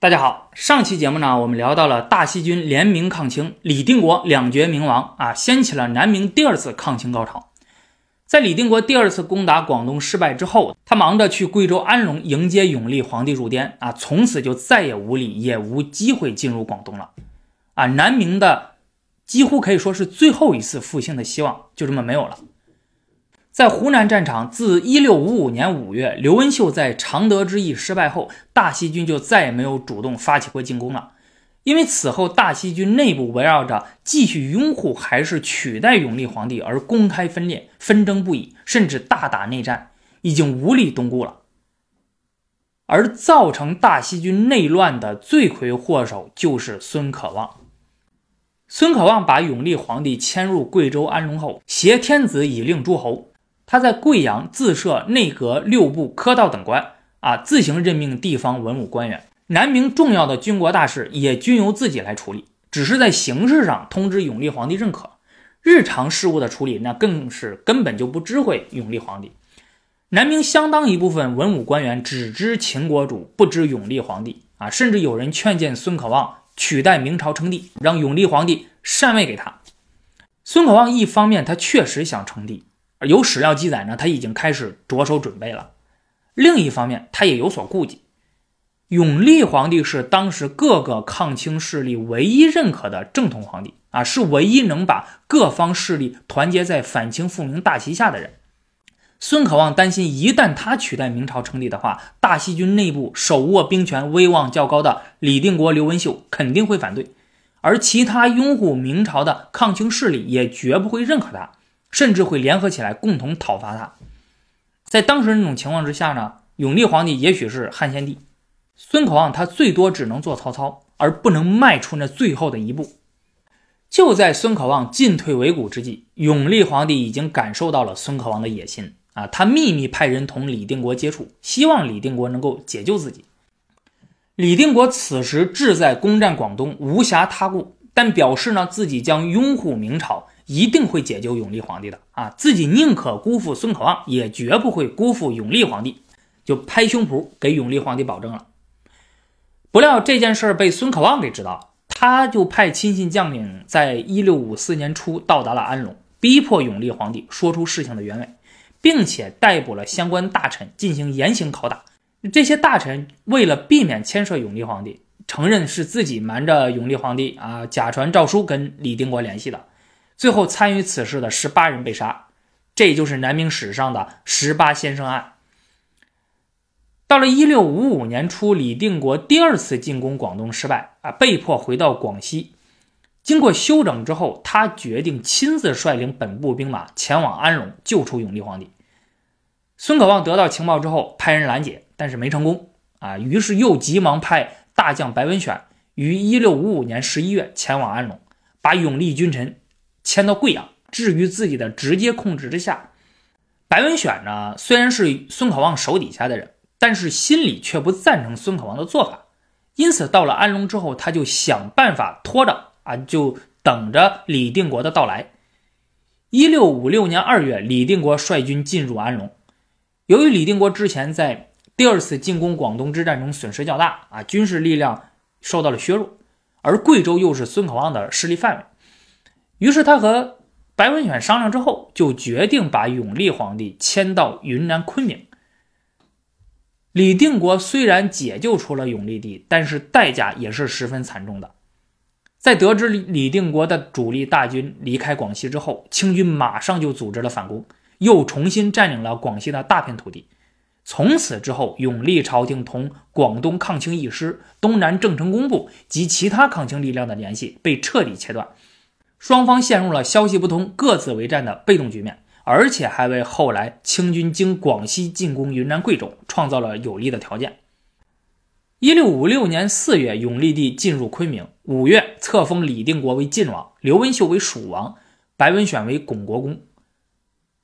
大家好，上期节目呢，我们聊到了大西军联名抗清，李定国两绝明王啊，掀起了南明第二次抗清高潮。在李定国第二次攻打广东失败之后，他忙着去贵州安龙迎接永历皇帝入滇啊，从此就再也无力也无机会进入广东了啊，南明的几乎可以说是最后一次复兴的希望就这么没有了。在湖南战场，自一六五五年五月，刘文秀在常德之役失败后，大西军就再也没有主动发起过进攻了。因为此后大西军内部围绕着继续拥护还是取代永历皇帝而公开分裂、纷争不已，甚至大打内战，已经无力东顾了。而造成大西军内乱的罪魁祸首就是孙可望。孙可望把永历皇帝迁入贵州安龙后，挟天子以令诸侯。他在贵阳自设内阁六部科道等官，啊，自行任命地方文武官员。南明重要的军国大事也均由自己来处理，只是在形式上通知永历皇帝认可。日常事务的处理，那更是根本就不知会永历皇帝。南明相当一部分文武官员只知秦国主，不知永历皇帝，啊，甚至有人劝谏孙可望取代明朝称帝，让永历皇帝禅位给他。孙可望一方面他确实想称帝。有史料记载呢，他已经开始着手准备了。另一方面，他也有所顾忌。永历皇帝是当时各个抗清势力唯一认可的正统皇帝啊，是唯一能把各方势力团结在反清复明大旗下的人。孙可望担心，一旦他取代明朝称帝的话，大西军内部手握兵权、威望较高的李定国、刘文秀肯定会反对，而其他拥护明朝的抗清势力也绝不会认可他。甚至会联合起来共同讨伐他。在当时那种情况之下呢，永历皇帝也许是汉献帝，孙可望他最多只能做曹操，而不能迈出那最后的一步。就在孙可望进退维谷之际，永历皇帝已经感受到了孙可望的野心啊，他秘密派人同李定国接触，希望李定国能够解救自己。李定国此时志在攻占广东，无暇他顾，但表示呢自己将拥护明朝。一定会解救永历皇帝的啊！自己宁可辜负孙可望，也绝不会辜负永历皇帝，就拍胸脯给永历皇帝保证了。不料这件事被孙可望给知道了，他就派亲信将领在一六五四年初到达了安龙，逼迫永历皇帝说出事情的原委，并且逮捕了相关大臣进行严刑拷打。这些大臣为了避免牵涉永历皇帝，承认是自己瞒着永历皇帝啊，假传诏书跟李定国联系的。最后参与此事的十八人被杀，这就是南明史上的十八先生案。到了一六五五年初，李定国第二次进攻广东失败啊，被迫回到广西。经过休整之后，他决定亲自率领本部兵马前往安龙救出永历皇帝。孙可望得到情报之后，派人拦截，但是没成功啊，于是又急忙派大将白文选于一六五五年十一月前往安龙，把永历君臣。迁到贵阳，置于自己的直接控制之下。白文选呢，虽然是孙可望手底下的人，但是心里却不赞成孙可望的做法。因此，到了安龙之后，他就想办法拖着啊，就等着李定国的到来。一六五六年二月，李定国率军进入安龙。由于李定国之前在第二次进攻广东之战中损失较大啊，军事力量受到了削弱，而贵州又是孙可望的势力范围。于是他和白文选商量之后，就决定把永历皇帝迁到云南昆明。李定国虽然解救出了永历帝，但是代价也是十分惨重的。在得知李定国的主力大军离开广西之后，清军马上就组织了反攻，又重新占领了广西的大片土地。从此之后，永历朝廷同广东抗清义师、东南郑成功部及其他抗清力量的联系被彻底切断。双方陷入了消息不通、各自为战的被动局面，而且还为后来清军经广西进攻云南、贵州创造了有利的条件。一六五六年四月，永历帝进入昆明；五月，册封李定国为晋王，刘文秀为蜀王，白文选为巩国公。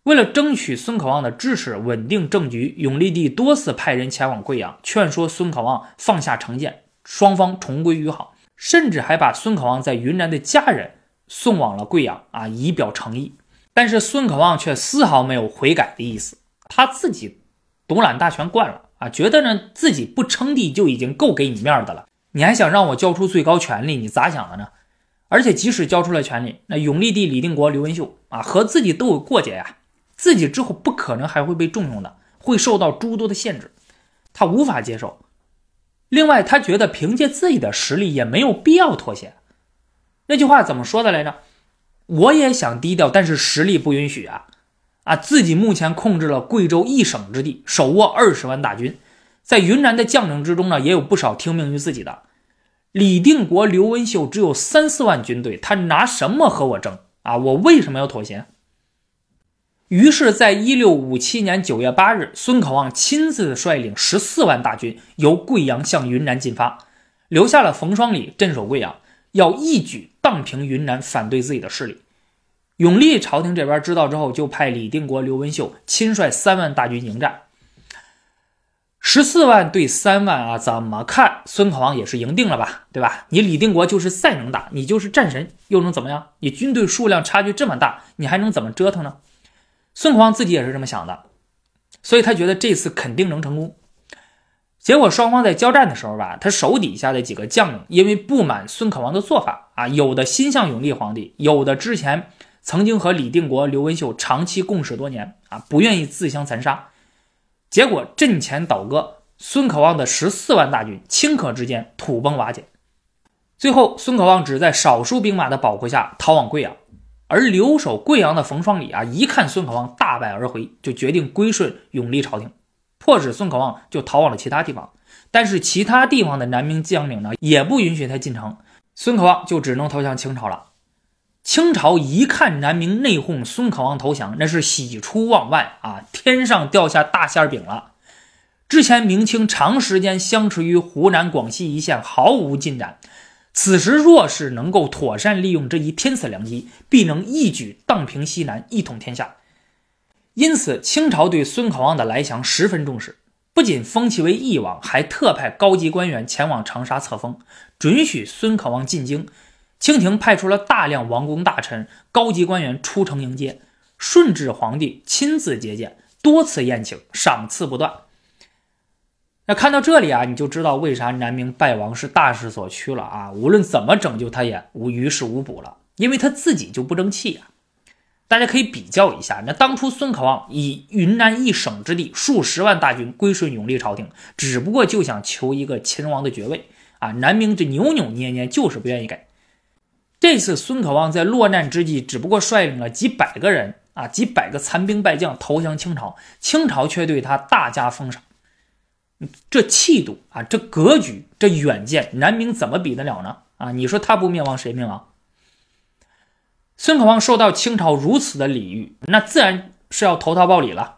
为了争取孙可望的支持，稳定政局，永历帝多次派人前往贵阳，劝说孙可望放下成见，双方重归于好，甚至还把孙可望在云南的家人。送往了贵阳啊，以表诚意。但是孙可望却丝毫没有悔改的意思，他自己独揽大权惯了啊，觉得呢自己不称帝就已经够给你面的了，你还想让我交出最高权力？你咋想的呢？而且即使交出了权力，那永历帝李定国、刘文秀啊，和自己都有过节呀，自己之后不可能还会被重用的，会受到诸多的限制，他无法接受。另外，他觉得凭借自己的实力也没有必要妥协。那句话怎么说的来着？我也想低调，但是实力不允许啊！啊，自己目前控制了贵州一省之地，手握二十万大军，在云南的将领之中呢，也有不少听命于自己的。李定国、刘文秀只有三四万军队，他拿什么和我争啊？我为什么要妥协？于是，在一六五七年九月八日，孙可望亲自率领十四万大军由贵阳向云南进发，留下了冯双礼镇守贵阳，要一举荡平云南反对自己的势力。永历朝廷这边知道之后，就派李定国、刘文秀亲率三万大军迎战。十四万对三万啊，怎么看孙可望也是赢定了吧，对吧？你李定国就是再能打，你就是战神，又能怎么样？你军队数量差距这么大，你还能怎么折腾呢？孙可望自己也是这么想的，所以他觉得这次肯定能成功。结果双方在交战的时候吧，他手底下的几个将领因为不满孙可望的做法啊，有的心向永历皇帝，有的之前曾经和李定国、刘文秀长期共事多年啊，不愿意自相残杀。结果阵前倒戈，孙可望的十四万大军顷刻之间土崩瓦解。最后，孙可望只在少数兵马的保护下逃往贵阳。而留守贵阳的冯双礼啊，一看孙可望大败而回，就决定归顺永历朝廷，迫使孙可望就逃往了其他地方。但是其他地方的南明将领呢，也不允许他进城，孙可望就只能投降清朝了。清朝一看南明内讧，孙可望投降，那是喜出望外啊！天上掉下大馅饼了。之前明清长时间相持于湖南、广西一线，毫无进展。此时若是能够妥善利用这一天赐良机，必能一举荡平西南，一统天下。因此，清朝对孙可望的来降十分重视，不仅封其为义王，还特派高级官员前往长沙册封，准许孙可望进京。清廷派出了大量王公大臣、高级官员出城迎接，顺治皇帝亲自接见，多次宴请，赏赐不断。那看到这里啊，你就知道为啥南明败亡是大势所趋了啊！无论怎么拯救他也无于事无补了，因为他自己就不争气啊。大家可以比较一下，那当初孙可望以云南一省之地数十万大军归顺永历朝廷，只不过就想求一个秦王的爵位啊！南明这扭扭捏捏，就是不愿意给。这次孙可望在落难之际，只不过率领了几百个人啊，几百个残兵败将投降清朝，清朝却对他大加封赏。这气度啊，这格局，这远见，南明怎么比得了呢？啊，你说他不灭亡，谁灭亡？孙可望受到清朝如此的礼遇，那自然是要投桃报李了。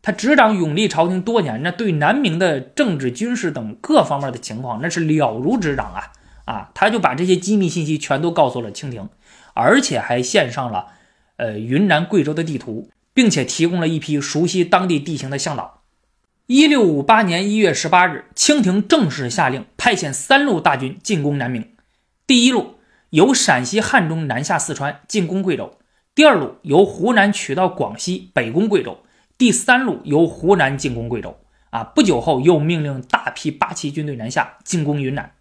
他执掌永历朝廷多年，那对南明的政治、军事等各方面的情况，那是了如指掌啊。啊，他就把这些机密信息全都告诉了清廷，而且还献上了呃云南、贵州的地图，并且提供了一批熟悉当地地形的向导。一六五八年一月十八日，清廷正式下令派遣三路大军进攻南明。第一路由陕西汉中南下四川进攻贵州，第二路由湖南取到广西北攻贵州，第三路由湖南进攻贵州。啊，不久后又命令大批八旗军队南下进攻云南。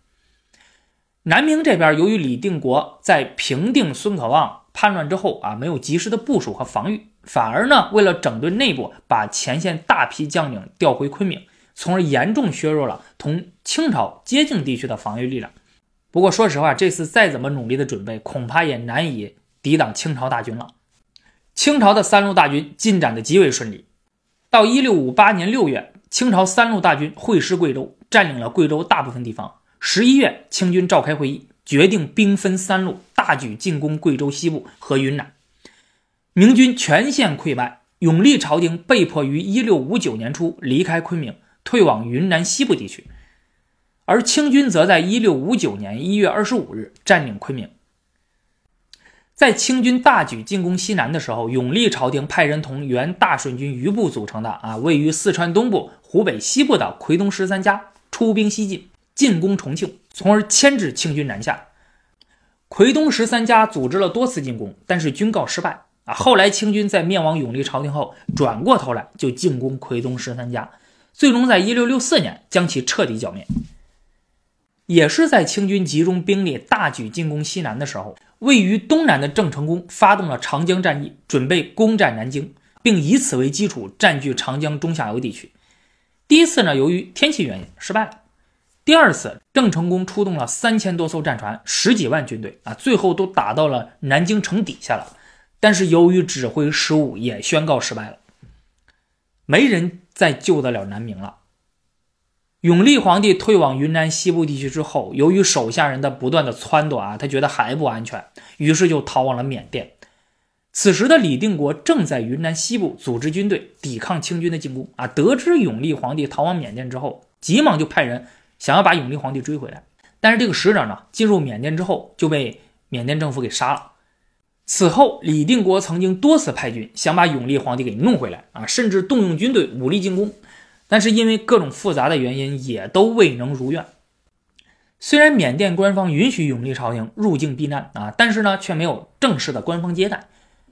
南明这边，由于李定国在平定孙可望叛乱之后啊，没有及时的部署和防御，反而呢，为了整顿内部，把前线大批将领调回昆明，从而严重削弱了同清朝接近地区的防御力量。不过，说实话，这次再怎么努力的准备，恐怕也难以抵挡清朝大军了。清朝的三路大军进展的极为顺利。到一六五八年六月，清朝三路大军会师贵州，占领了贵州大部分地方。十一月，清军召开会议，决定兵分三路，大举进攻贵州西部和云南。明军全线溃败，永历朝廷被迫于一六五九年初离开昆明，退往云南西部地区。而清军则在一六五九年一月二十五日占领昆明。在清军大举进攻西南的时候，永历朝廷派人同原大顺军余部组成的啊，位于四川东部、湖北西部的奎东十三家出兵西进。进攻重庆，从而牵制清军南下。奎东十三家组织了多次进攻，但是均告失败。啊，后来清军在灭亡永历朝廷后，转过头来就进攻奎东十三家，最终在一六六四年将其彻底剿灭。也是在清军集中兵力大举进攻西南的时候，位于东南的郑成功发动了长江战役，准备攻占南京，并以此为基础占据长江中下游地区。第一次呢，由于天气原因失败了。第二次，郑成功出动了三千多艘战船，十几万军队啊，最后都打到了南京城底下了。但是由于指挥失误，也宣告失败了，没人再救得了南明了。永历皇帝退往云南西部地区之后，由于手下人的不断的撺掇啊，他觉得还不安全，于是就逃往了缅甸。此时的李定国正在云南西部组织军队抵抗清军的进攻啊。得知永历皇帝逃往缅甸之后，急忙就派人想要把永历皇帝追回来。但是这个使者呢，进入缅甸之后就被缅甸政府给杀了。此后，李定国曾经多次派军想把永历皇帝给弄回来啊，甚至动用军队武力进攻，但是因为各种复杂的原因，也都未能如愿。虽然缅甸官方允许永历朝廷入境避难啊，但是呢，却没有正式的官方接待。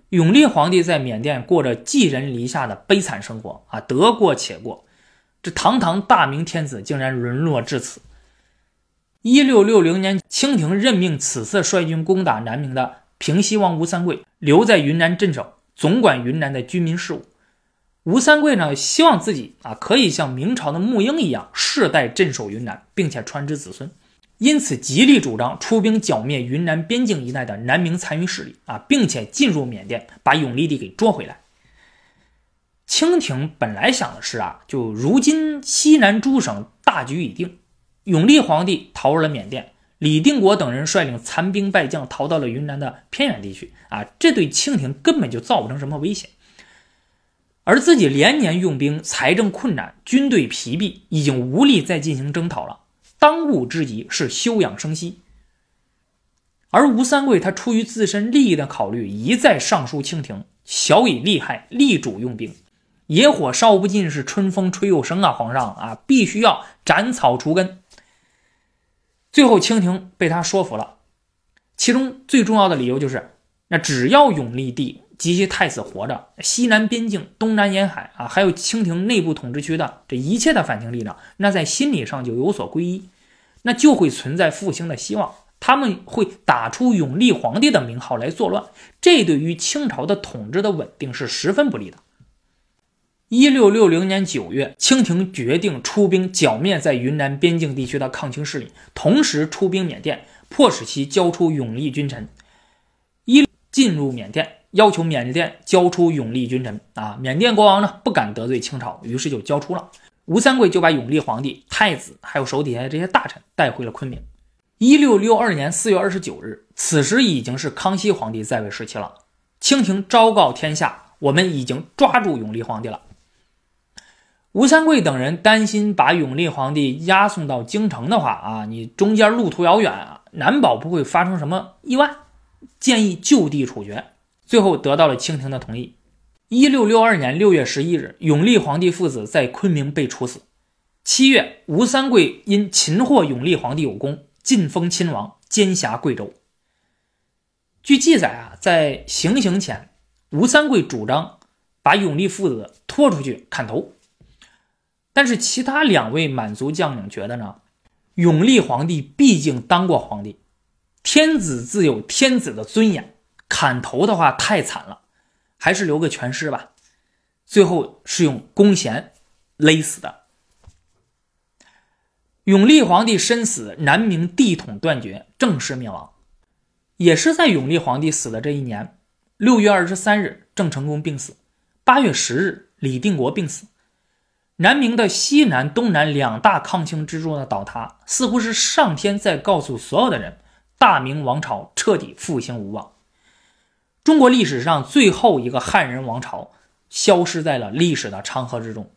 永历皇帝在缅甸过着寄人篱下的悲惨生活啊，得过且过。这堂堂大明天子竟然沦落至此。一六六零年，清廷任命此次率军攻打南明的。平西王吴三桂留在云南镇守，总管云南的军民事务。吴三桂呢，希望自己啊可以像明朝的沐英一样世代镇守云南，并且传之子孙，因此极力主张出兵剿灭云南边境一带的南明残余势力啊，并且进入缅甸，把永历帝给捉回来。清廷本来想的是啊，就如今西南诸省大局已定，永历皇帝逃入了缅甸。李定国等人率领残兵败将逃到了云南的偏远地区啊，这对清廷根本就造不成什么威胁。而自己连年用兵，财政困难，军队疲弊，已经无力再进行征讨了。当务之急是休养生息。而吴三桂他出于自身利益的考虑，一再上书清廷，小以利害，力主用兵。野火烧不尽，是春风吹又生啊！皇上啊，必须要斩草除根。最后，清廷被他说服了，其中最重要的理由就是，那只要永历帝及其太子活着，西南边境、东南沿海啊，还有清廷内部统治区的这一切的反清力量，那在心理上就有所归依，那就会存在复兴的希望。他们会打出永历皇帝的名号来作乱，这对于清朝的统治的稳定是十分不利的。一六六零年九月，清廷决定出兵剿灭在云南边境地区的抗清势力，同时出兵缅甸，迫使其交出永历君臣。一进入缅甸，要求缅甸交出永历君臣。啊，缅甸国王呢不敢得罪清朝，于是就交出了。吴三桂就把永历皇帝、太子还有手底下的这些大臣带回了昆明。一六六二年四月二十九日，此时已经是康熙皇帝在位时期了。清廷昭告天下，我们已经抓住永历皇帝了。吴三桂等人担心把永历皇帝押送到京城的话啊，你中间路途遥远啊，难保不会发生什么意外，建议就地处决。最后得到了清廷的同意。一六六二年六月十一日，永历皇帝父子在昆明被处死。七月，吴三桂因擒获永历皇帝有功，晋封亲王，兼辖贵州。据记载啊，在行刑前，吴三桂主张把永历父子拖出去砍头。但是其他两位满族将领觉得呢，永历皇帝毕竟当过皇帝，天子自有天子的尊严，砍头的话太惨了，还是留个全尸吧。最后是用弓弦勒死的。永历皇帝身死，南明帝统断绝，正式灭亡。也是在永历皇帝死的这一年，六月二十三日，郑成功病死；八月十日，李定国病死。南明的西南、东南两大抗清支柱的倒塌，似乎是上天在告诉所有的人：大明王朝彻底复兴无望。中国历史上最后一个汉人王朝消失在了历史的长河之中。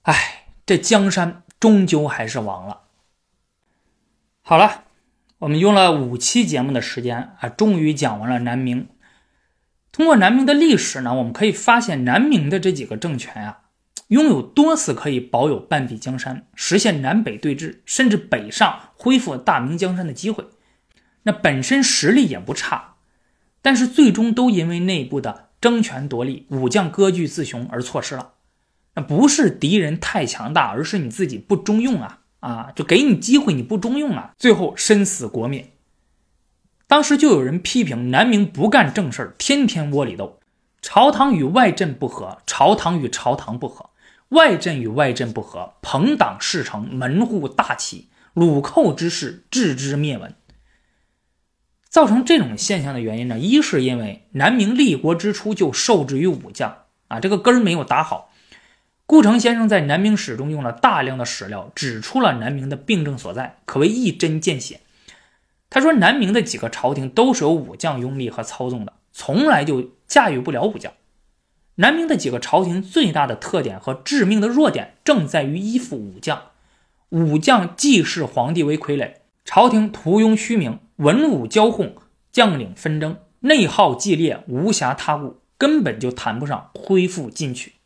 哎，这江山终究还是亡了。好了，我们用了五期节目的时间啊，终于讲完了南明。通过南明的历史呢，我们可以发现南明的这几个政权啊，拥有多次可以保有半壁江山、实现南北对峙，甚至北上恢复大明江山的机会。那本身实力也不差，但是最终都因为内部的争权夺利、武将割据自雄而错失了。那不是敌人太强大，而是你自己不中用啊！啊，就给你机会你不中用啊，最后身死国灭。当时就有人批评南明不干正事儿天天窝里斗，朝堂与外镇不和，朝堂与朝堂不和，外镇与外镇不和，朋党事成，门户大起，鲁寇之势置之灭门。造成这种现象的原因呢，一是因为南明立国之初就受制于武将啊，这个根儿没有打好。顾城先生在《南明史》中用了大量的史料，指出了南明的病症所在，可谓一针见血。他说，南明的几个朝廷都是由武将拥立和操纵的，从来就驾驭不了武将。南明的几个朝廷最大的特点和致命的弱点，正在于依附武将。武将既视皇帝为傀儡，朝廷徒拥虚名，文武交讧，将领纷争，内耗激烈，无暇他顾，根本就谈不上恢复进取。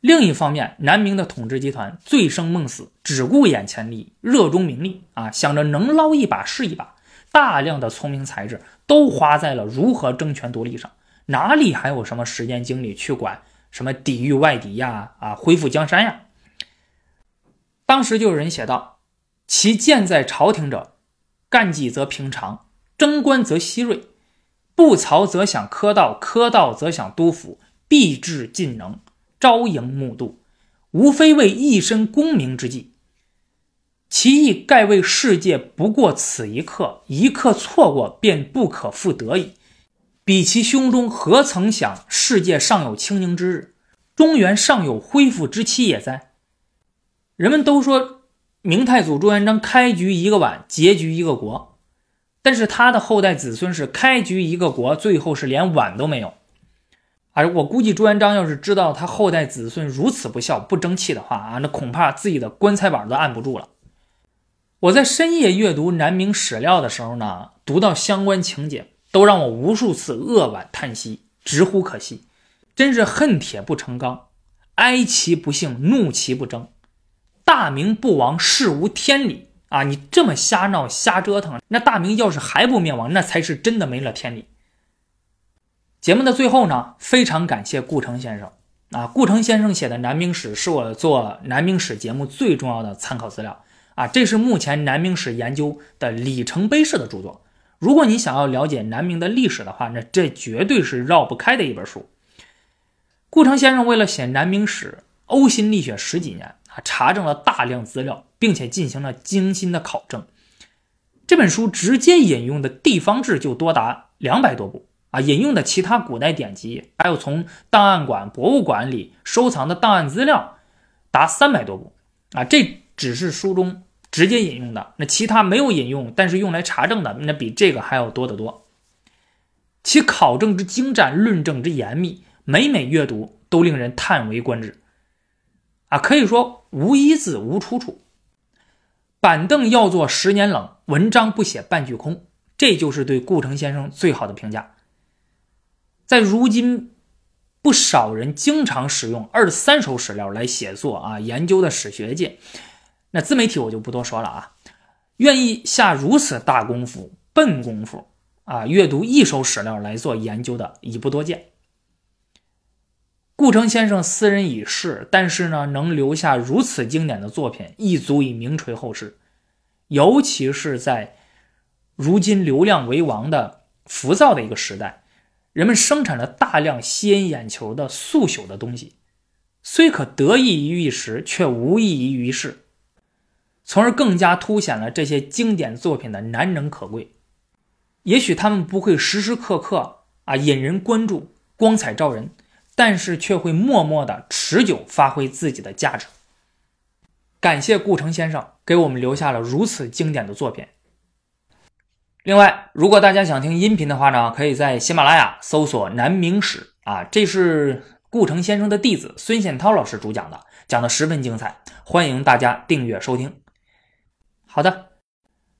另一方面，南明的统治集团醉生梦死，只顾眼前利益，热衷名利啊，想着能捞一把是一把，大量的聪明才智都花在了如何争权夺利上，哪里还有什么时间精力去管什么抵御外敌呀、啊恢复江山呀？当时就有人写道：“其建在朝廷者，干计则平常，征官则希锐，不曹则想科道，科道则想督府，必至尽能。”朝迎暮度，无非为一身功名之计。其意盖为世界不过此一刻，一刻错过便不可复得矣。彼其胸中何曾想世界尚有清宁之日，中原尚有恢复之期也哉？人们都说明太祖朱元璋开局一个碗，结局一个国，但是他的后代子孙是开局一个国，最后是连碗都没有。而我估计朱元璋要是知道他后代子孙如此不孝、不争气的话啊，那恐怕自己的棺材板都按不住了。我在深夜阅读南明史料的时候呢，读到相关情节，都让我无数次扼腕叹息，直呼可惜。真是恨铁不成钢，哀其不幸，怒其不争。大明不亡，事无天理啊！你这么瞎闹、瞎折腾，那大明要是还不灭亡，那才是真的没了天理。节目的最后呢，非常感谢顾城先生啊！顾城先生写的《南明史》是我做《南明史》节目最重要的参考资料啊！这是目前南明史研究的里程碑式的著作。如果你想要了解南明的历史的话，那这绝对是绕不开的一本书。顾城先生为了写《南明史》，呕心沥血十几年，查证了大量资料，并且进行了精心的考证。这本书直接引用的地方志就多达两百多部。啊，引用的其他古代典籍，还有从档案馆、博物馆里收藏的档案资料，达三百多部。啊，这只是书中直接引用的，那其他没有引用，但是用来查证的，那比这个还要多得多。其考证之精湛，论证之严密，每每阅读都令人叹为观止。啊，可以说无一字无出处。板凳要坐十年冷，文章不写半句空，这就是对顾城先生最好的评价。在如今，不少人经常使用二三手史料来写作啊，研究的史学界，那自媒体我就不多说了啊。愿意下如此大功夫、笨功夫啊，阅读一手史料来做研究的已不多见。顾城先生斯人已逝，但是呢，能留下如此经典的作品，亦足以名垂后世。尤其是在如今流量为王的浮躁的一个时代。人们生产了大量吸引眼球的速朽的东西，虽可得益于一时，却无益于一世，从而更加凸显了这些经典作品的难能可贵。也许他们不会时时刻刻啊引人关注、光彩照人，但是却会默默的持久发挥自己的价值。感谢顾城先生给我们留下了如此经典的作品。另外，如果大家想听音频的话呢，可以在喜马拉雅搜索《南明史》啊，这是顾城先生的弟子孙宪涛老师主讲的，讲的十分精彩，欢迎大家订阅收听。好的，《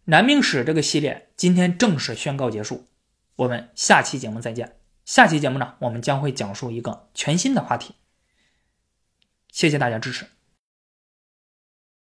南明史》这个系列今天正式宣告结束，我们下期节目再见。下期节目呢，我们将会讲述一个全新的话题。谢谢大家支持。